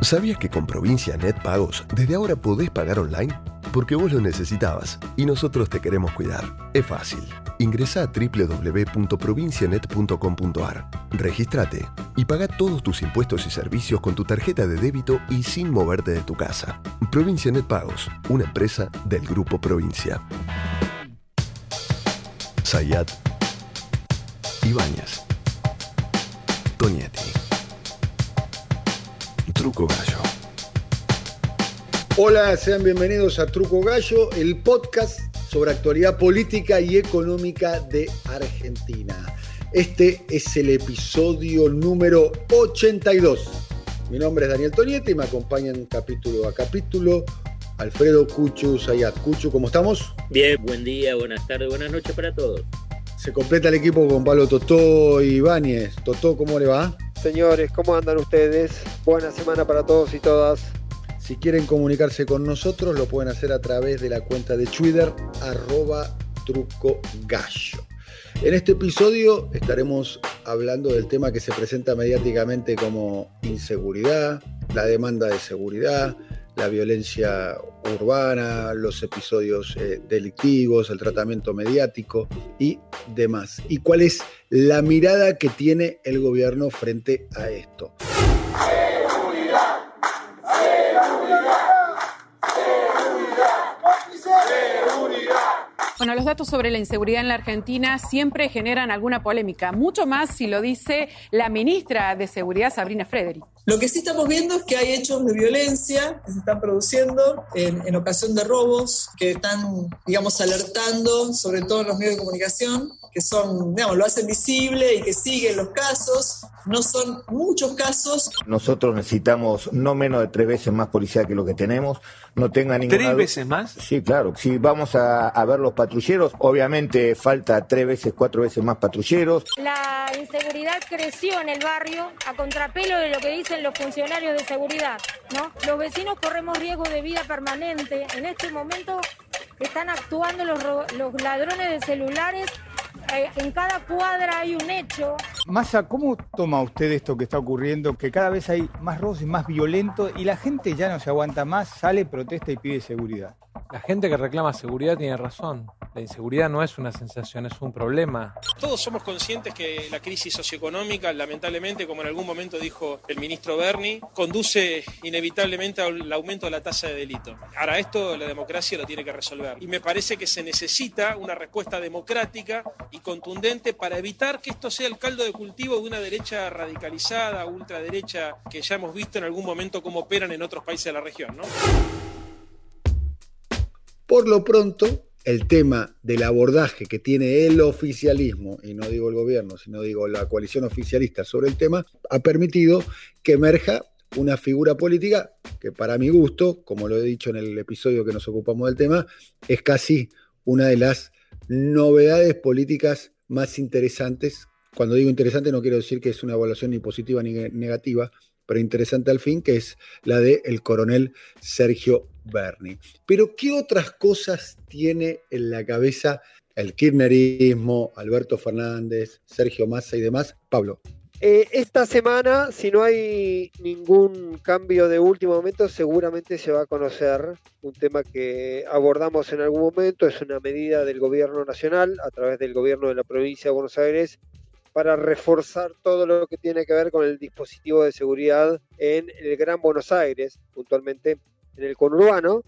¿Sabías que con Provincia Net Pagos desde ahora podés pagar online? Porque vos lo necesitabas y nosotros te queremos cuidar. Es fácil. Ingresa a www.provincianet.com.ar, registrate y paga todos tus impuestos y servicios con tu tarjeta de débito y sin moverte de tu casa. Provincia Net Pagos, una empresa del Grupo Provincia. Sayat Ibáñez Tonietti Truco Gallo. Hola, sean bienvenidos a Truco Gallo, el podcast sobre actualidad política y económica de Argentina. Este es el episodio número 82. Mi nombre es Daniel Tonietti y me acompañan capítulo a capítulo Alfredo Cuchu Sayat. Cuchu, ¿cómo estamos? Bien, buen día, buenas tardes, buenas noches para todos. Se completa el equipo con Pablo Totó y Ibáñez. Totó, ¿cómo le va? Señores, ¿cómo andan ustedes? Buena semana para todos y todas. Si quieren comunicarse con nosotros, lo pueden hacer a través de la cuenta de Twitter, arroba trucogallo. En este episodio estaremos hablando del tema que se presenta mediáticamente como inseguridad, la demanda de seguridad, la violencia urbana, los episodios eh, delictivos, el tratamiento mediático y demás. ¿Y cuál es la mirada que tiene el gobierno frente a esto? Bueno, los datos sobre la inseguridad en la Argentina siempre generan alguna polémica, mucho más si lo dice la ministra de Seguridad, Sabrina Frederick. Lo que sí estamos viendo es que hay hechos de violencia que se están produciendo en, en ocasión de robos, que están, digamos, alertando, sobre todo en los medios de comunicación, que son, digamos, lo hacen visible y que siguen los casos. No son muchos casos. Nosotros necesitamos no menos de tres veces más policía que lo que tenemos. No tenga ninguna. ¿Tres veces más? Sí, claro. Si vamos a, a ver los patrulleros, obviamente falta tres veces, cuatro veces más patrulleros. La inseguridad creció en el barrio a contrapelo de lo que dicen los funcionarios de seguridad, ¿no? Los vecinos corremos riesgo de vida permanente. En este momento están actuando los, los ladrones de celulares eh, en cada cuadra hay un hecho. Massa, ¿cómo toma usted esto que está ocurriendo? Que cada vez hay más robos y más violentos y la gente ya no se aguanta más, sale, protesta y pide seguridad. La gente que reclama seguridad tiene razón. La inseguridad no es una sensación, es un problema. Todos somos conscientes que la crisis socioeconómica, lamentablemente, como en algún momento dijo el ministro Berni, conduce inevitablemente al aumento de la tasa de delito. Ahora, esto la democracia lo tiene que resolver. Y me parece que se necesita una respuesta democrática y contundente para evitar que esto sea el caldo de cultivo de una derecha radicalizada, ultraderecha, que ya hemos visto en algún momento cómo operan en otros países de la región. ¿no? Por lo pronto, el tema del abordaje que tiene el oficialismo, y no digo el gobierno, sino digo la coalición oficialista sobre el tema, ha permitido que emerja una figura política que para mi gusto, como lo he dicho en el episodio que nos ocupamos del tema, es casi una de las novedades políticas más interesantes. Cuando digo interesante no quiero decir que es una evaluación ni positiva ni negativa, pero interesante al fin, que es la de el coronel Sergio Berni. Pero ¿qué otras cosas tiene en la cabeza el kirchnerismo, Alberto Fernández, Sergio Massa y demás? Pablo. Eh, esta semana, si no hay ningún cambio de último momento, seguramente se va a conocer un tema que abordamos en algún momento. Es una medida del gobierno nacional a través del gobierno de la provincia de Buenos Aires para reforzar todo lo que tiene que ver con el dispositivo de seguridad en el Gran Buenos Aires, puntualmente en el conurbano,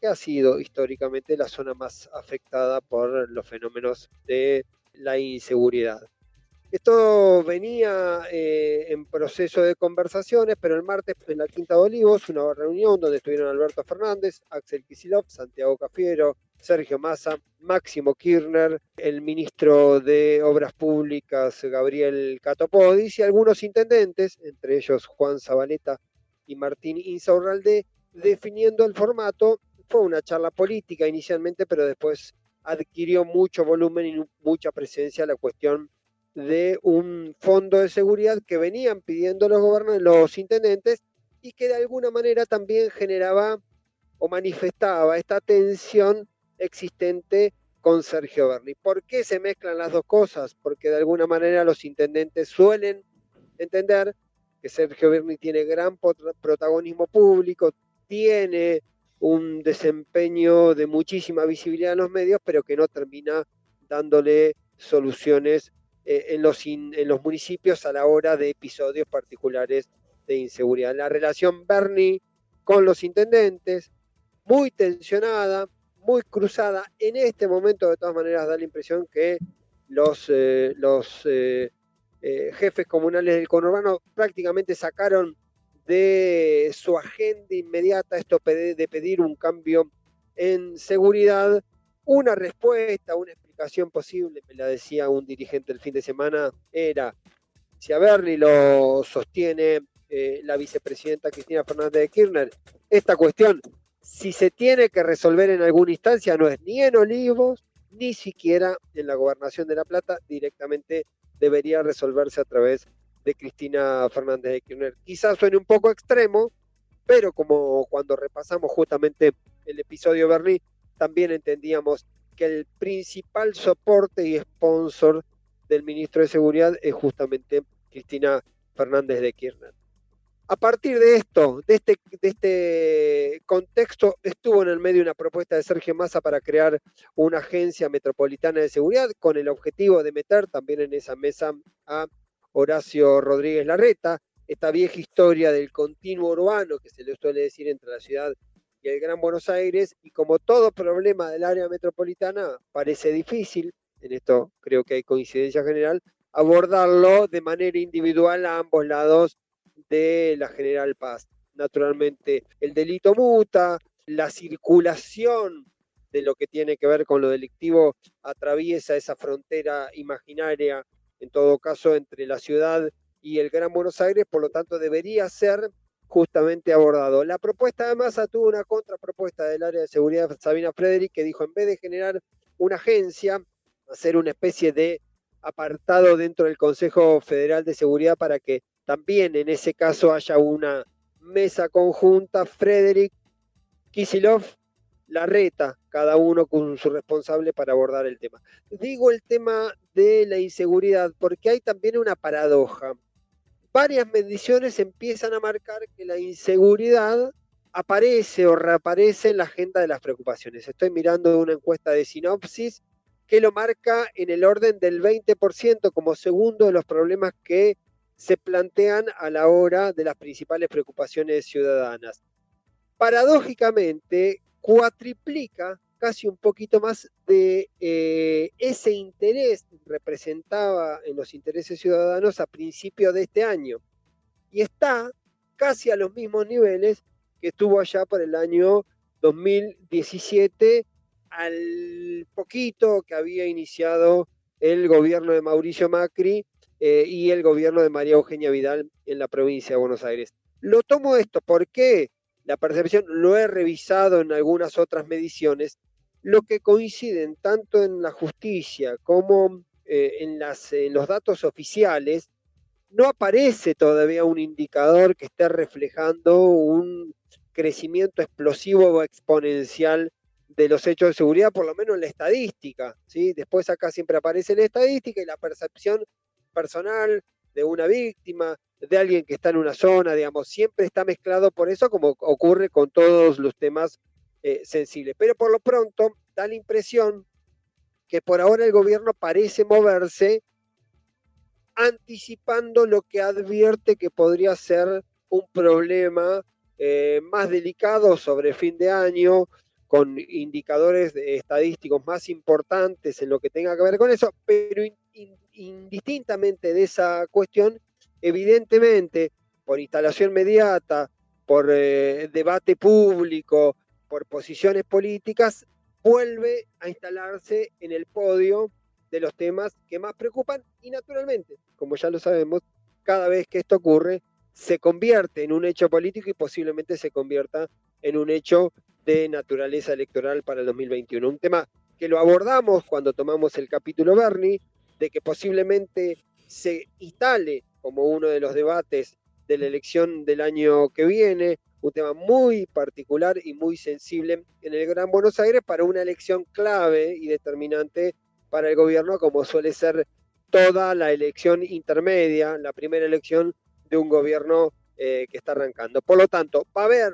que ha sido históricamente la zona más afectada por los fenómenos de la inseguridad. Esto venía eh, en proceso de conversaciones, pero el martes en la Quinta de Olivos, una reunión donde estuvieron Alberto Fernández, Axel Kisilov, Santiago Cafiero, Sergio Massa, Máximo Kirchner, el ministro de Obras Públicas Gabriel Catopodis y algunos intendentes, entre ellos Juan Zabaleta y Martín Insaurralde, definiendo el formato. Fue una charla política inicialmente, pero después adquirió mucho volumen y mucha presencia la cuestión de un fondo de seguridad que venían pidiendo los los intendentes, y que de alguna manera también generaba o manifestaba esta tensión existente con Sergio Berni. ¿Por qué se mezclan las dos cosas? Porque de alguna manera los intendentes suelen entender que Sergio Berni tiene gran protagonismo público, tiene un desempeño de muchísima visibilidad en los medios, pero que no termina dándole soluciones eh, en, los en los municipios a la hora de episodios particulares de inseguridad. La relación Berni con los intendentes, muy tensionada, muy cruzada. En este momento, de todas maneras, da la impresión que los, eh, los eh, jefes comunales del conurbano prácticamente sacaron de su agenda inmediata esto de pedir un cambio en seguridad, una respuesta, una explicación posible, me la decía un dirigente el fin de semana, era, si a Bernie lo sostiene eh, la vicepresidenta Cristina Fernández de Kirchner, esta cuestión, si se tiene que resolver en alguna instancia, no es ni en Olivos, ni siquiera en la gobernación de La Plata, directamente debería resolverse a través de Cristina Fernández de Kirchner. Quizás suene un poco extremo, pero como cuando repasamos justamente el episodio Berlín, también entendíamos que el principal soporte y sponsor del ministro de Seguridad es justamente Cristina Fernández de Kirchner. A partir de esto, de este, de este contexto, estuvo en el medio una propuesta de Sergio Massa para crear una agencia metropolitana de seguridad con el objetivo de meter también en esa mesa a Horacio Rodríguez Larreta, esta vieja historia del continuo urbano que se le suele decir entre la ciudad y el Gran Buenos Aires, y como todo problema del área metropolitana parece difícil, en esto creo que hay coincidencia general, abordarlo de manera individual a ambos lados de la General Paz. Naturalmente, el delito muta, la circulación de lo que tiene que ver con lo delictivo atraviesa esa frontera imaginaria en todo caso entre la ciudad y el Gran Buenos Aires, por lo tanto debería ser justamente abordado. La propuesta de Massa tuvo una contrapropuesta del área de seguridad Sabina Frederick que dijo en vez de generar una agencia, hacer una especie de apartado dentro del Consejo Federal de Seguridad para que también en ese caso haya una mesa conjunta, Frederick Kisilov la reta, cada uno con su responsable para abordar el tema. Digo el tema de la inseguridad porque hay también una paradoja. Varias mediciones empiezan a marcar que la inseguridad aparece o reaparece en la agenda de las preocupaciones. Estoy mirando una encuesta de sinopsis que lo marca en el orden del 20% como segundo de los problemas que se plantean a la hora de las principales preocupaciones ciudadanas. Paradójicamente, cuatriplica casi un poquito más de eh, ese interés representaba en los intereses ciudadanos a principio de este año. Y está casi a los mismos niveles que estuvo allá por el año 2017, al poquito que había iniciado el gobierno de Mauricio Macri eh, y el gobierno de María Eugenia Vidal en la provincia de Buenos Aires. Lo tomo esto, ¿por qué? la percepción, lo he revisado en algunas otras mediciones, lo que coinciden tanto en la justicia como eh, en, los datos oficiales, no aparece todavía un indicador que esté reflejando un crecimiento explosivo o exponencial de los hechos de seguridad, por lo menos en la estadística. ¿sí? Después acá siempre aparece la estadística y la percepción personal de una víctima, de alguien que está en una zona, digamos, siempre está mezclado por eso, como ocurre con todos los temas eh. Pero por lo pronto da la impresión que por ahora el gobierno parece moverse anticipando lo que advierte que podría ser un problema eh, más delicado sobre fin de año, con indicadores estadísticos más importantes en lo que tenga que ver con eso, pero indistintamente de esa cuestión, evidentemente, por instalación mediata, por eh, debate público, por posiciones políticas, vuelve a instalarse en el podio de los temas que más preocupan y naturalmente, como ya lo sabemos, cada vez que esto ocurre, se convierte en un hecho político y posiblemente se convierta en un hecho de naturaleza electoral para el 2021. Un tema que lo abordamos cuando tomamos el capítulo Bernie, de que posiblemente se instale como uno de los debates de la elección del año que viene, un tema muy particular y muy sensible en el Gran Buenos Aires para una elección clave y determinante para el gobierno, como suele ser toda la elección intermedia, la primera elección de un gobierno eh, que está arrancando. Por lo tanto, va a haber,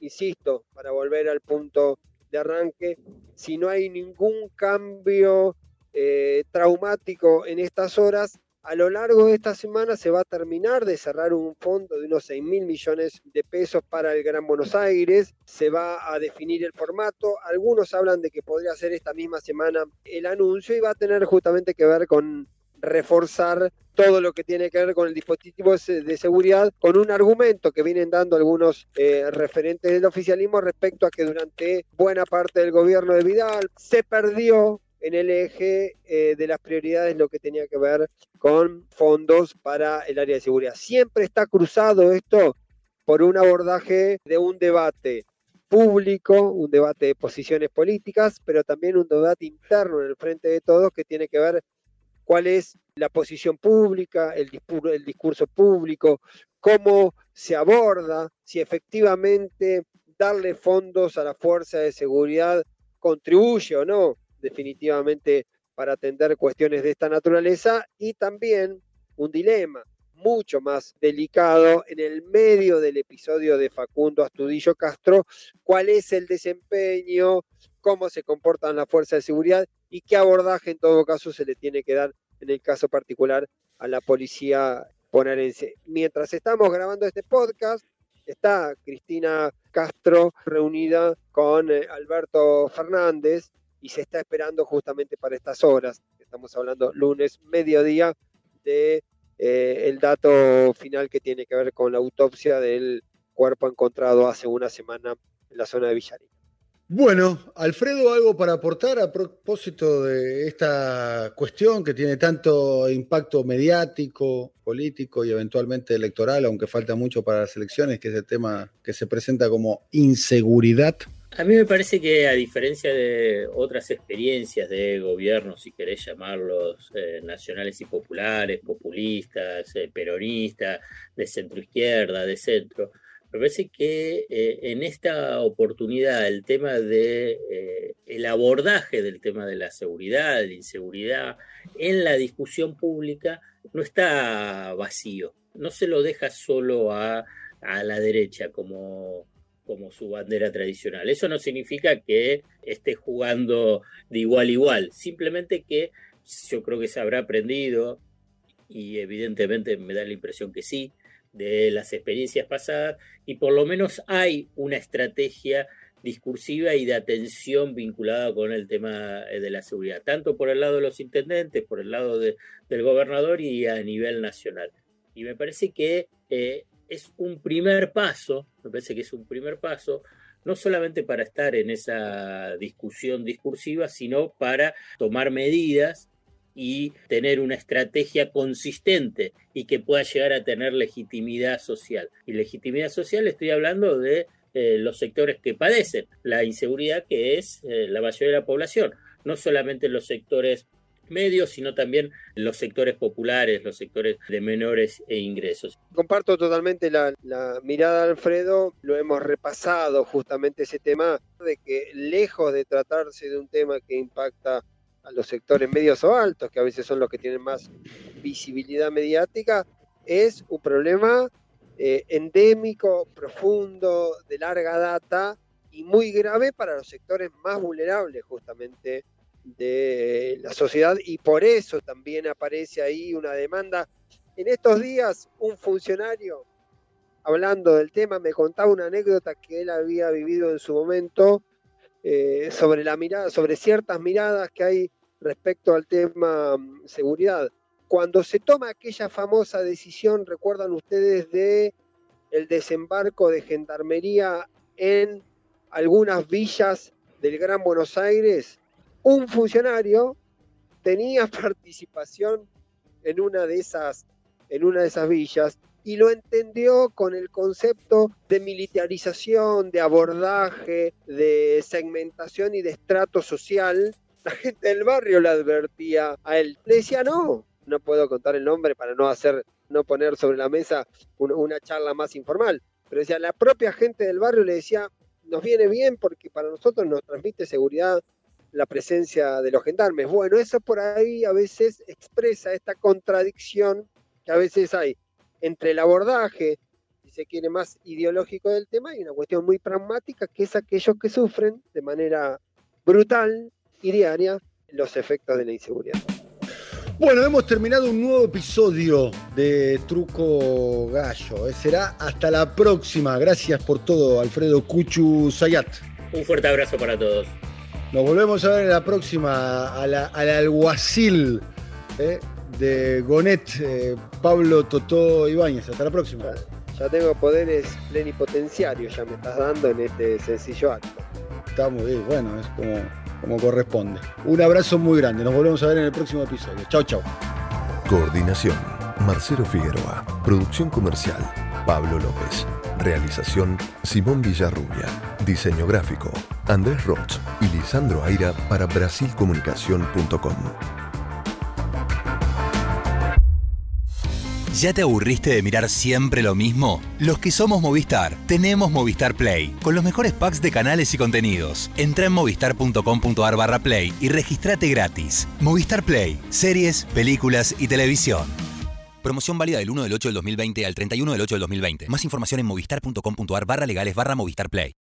insisto, para volver al punto de arranque, si no hay ningún cambio eh, traumático en estas horas, a lo largo de esta semana se va a terminar de cerrar un fondo de unos 6 mil millones de pesos para el Gran Buenos Aires. Se va a definir el formato. Algunos hablan de que podría ser esta misma semana el anuncio y va a tener justamente que ver con reforzar todo lo que tiene que ver con el dispositivo de seguridad, con un argumento que vienen dando algunos eh, referentes del oficialismo respecto a que durante buena parte del gobierno de Vidal se perdió en el eje eh, de las prioridades lo que tenía que ver con fondos para el área de seguridad. Siempre está cruzado esto por un abordaje de un debate público, un debate de posiciones políticas, pero también un debate interno en el frente de todos que tiene que ver cuál es la posición pública, el discurso, el discurso público, cómo se aborda, si efectivamente darle fondos a la fuerza de seguridad contribuye o no definitivamente para atender cuestiones de esta naturaleza y también un dilema mucho más delicado en el medio del episodio de Facundo Astudillo Castro, cuál es el desempeño, cómo se comportan las fuerzas de seguridad y qué abordaje en todo caso se le tiene que dar en el caso particular a la policía bonaerense. Mientras estamos grabando este podcast, está Cristina Castro reunida con eh, Alberto Fernández, y se está esperando justamente para estas horas, estamos hablando lunes, mediodía, de eh, el dato final que tiene que ver con la autopsia del cuerpo encontrado hace una semana en la zona de Villarín. Bueno, Alfredo, algo para aportar a propósito de esta cuestión que tiene tanto impacto mediático, político y eventualmente electoral, aunque falta mucho para las elecciones, que es el tema que se presenta como inseguridad. A mí me parece que a diferencia de otras experiencias de gobiernos, si querés llamarlos eh, nacionales y populares, populistas, eh, peronistas, de centro izquierda, de centro, me parece que eh, en esta oportunidad el tema de el abordaje del tema de la seguridad, de la inseguridad en la discusión pública no está vacío, no se lo deja solo a, a la derecha como como su bandera tradicional. Eso no significa que esté jugando de igual a igual, simplemente que yo creo que se habrá aprendido, y evidentemente me da la impresión que sí, de las experiencias pasadas, y por lo menos hay una estrategia discursiva y de atención vinculada con el tema eh, de la seguridad, tanto por el lado de los intendentes, por el lado del gobernador y a nivel nacional. Y me parece que eh, es un primer paso, me parece que es un primer paso, no solamente para estar en esa discusión discursiva, sino para tomar medidas y tener una estrategia consistente y que pueda llegar a tener legitimidad social. Y legitimidad social estoy hablando de eh, los sectores que padecen la inseguridad, que es eh, la mayoría de la población, no solamente los sectores medios, sino también los sectores populares, los sectores de menores e ingresos. Comparto totalmente la, mirada de Alfredo, lo hemos repasado justamente ese tema de que lejos de tratarse de un tema que impacta a los sectores medios o altos, que a veces son los que tienen más visibilidad mediática, es un problema eh, endémico, profundo, de larga data y muy grave para los sectores más vulnerables justamente de la sociedad y por eso también aparece ahí una demanda. En estos días un funcionario, hablando del tema, me contaba una anécdota que él había vivido en su momento eh, sobre la mirada, sobre ciertas miradas que hay respecto al tema mm, seguridad. Cuando se toma aquella famosa decisión, recuerdan ustedes de el desembarco de gendarmería en algunas villas del Gran Buenos Aires, un funcionario tenía participación en una de esas, en una de esas villas y lo entendió con el concepto de militarización, de abordaje, de segmentación y de estrato social. La gente del barrio le advertía a él. Le decía, no, no puedo contar el nombre para no hacer, no poner sobre la mesa una, charla más informal. Pero decía, la propia gente del barrio le decía, nos viene bien porque para nosotros nos transmite seguridad, la presencia de los gendarmes. Bueno, eso por ahí a veces expresa esta contradicción que a veces hay entre el abordaje, si se quiere, más ideológico del tema y una cuestión muy pragmática, que es aquellos que sufren de manera brutal y diaria los efectos de la inseguridad. Bueno, hemos terminado un nuevo episodio de Truco Gallo. Eh, será hasta la próxima. Gracias por todo, Alfredo Cuchu Sayat. Un fuerte abrazo para todos. Nos volvemos a ver en la próxima, al alguacil eh, de Gonet, eh, Pablo Totó Ibáñez. Hasta la próxima. Ya tengo poderes plenipotenciarios, ya me estás dando en este sencillo acto. Está muy bien, bueno, es como como corresponde. Un abrazo muy grande, nos volvemos a ver en el próximo episodio. Chau, chau. Coordinación, Marcelo Figueroa. Producción comercial, Pablo López. Realización, Simón Villarrubia. Diseño gráfico, Andrés Roth y Lisandro Aira para brasilcomunicación.com. ¿Ya te aburriste de mirar siempre lo mismo? Los que somos Movistar, tenemos Movistar Play, con los mejores packs de canales y contenidos. Entra en movistar.com.ar barra play y registrate gratis. Movistar Play, series, películas y televisión. Promoción válida del 1 del 8 del 2020 al 31 del 8 del 2020. Más información en movistar.com.ar barra legales barra Movistar Play.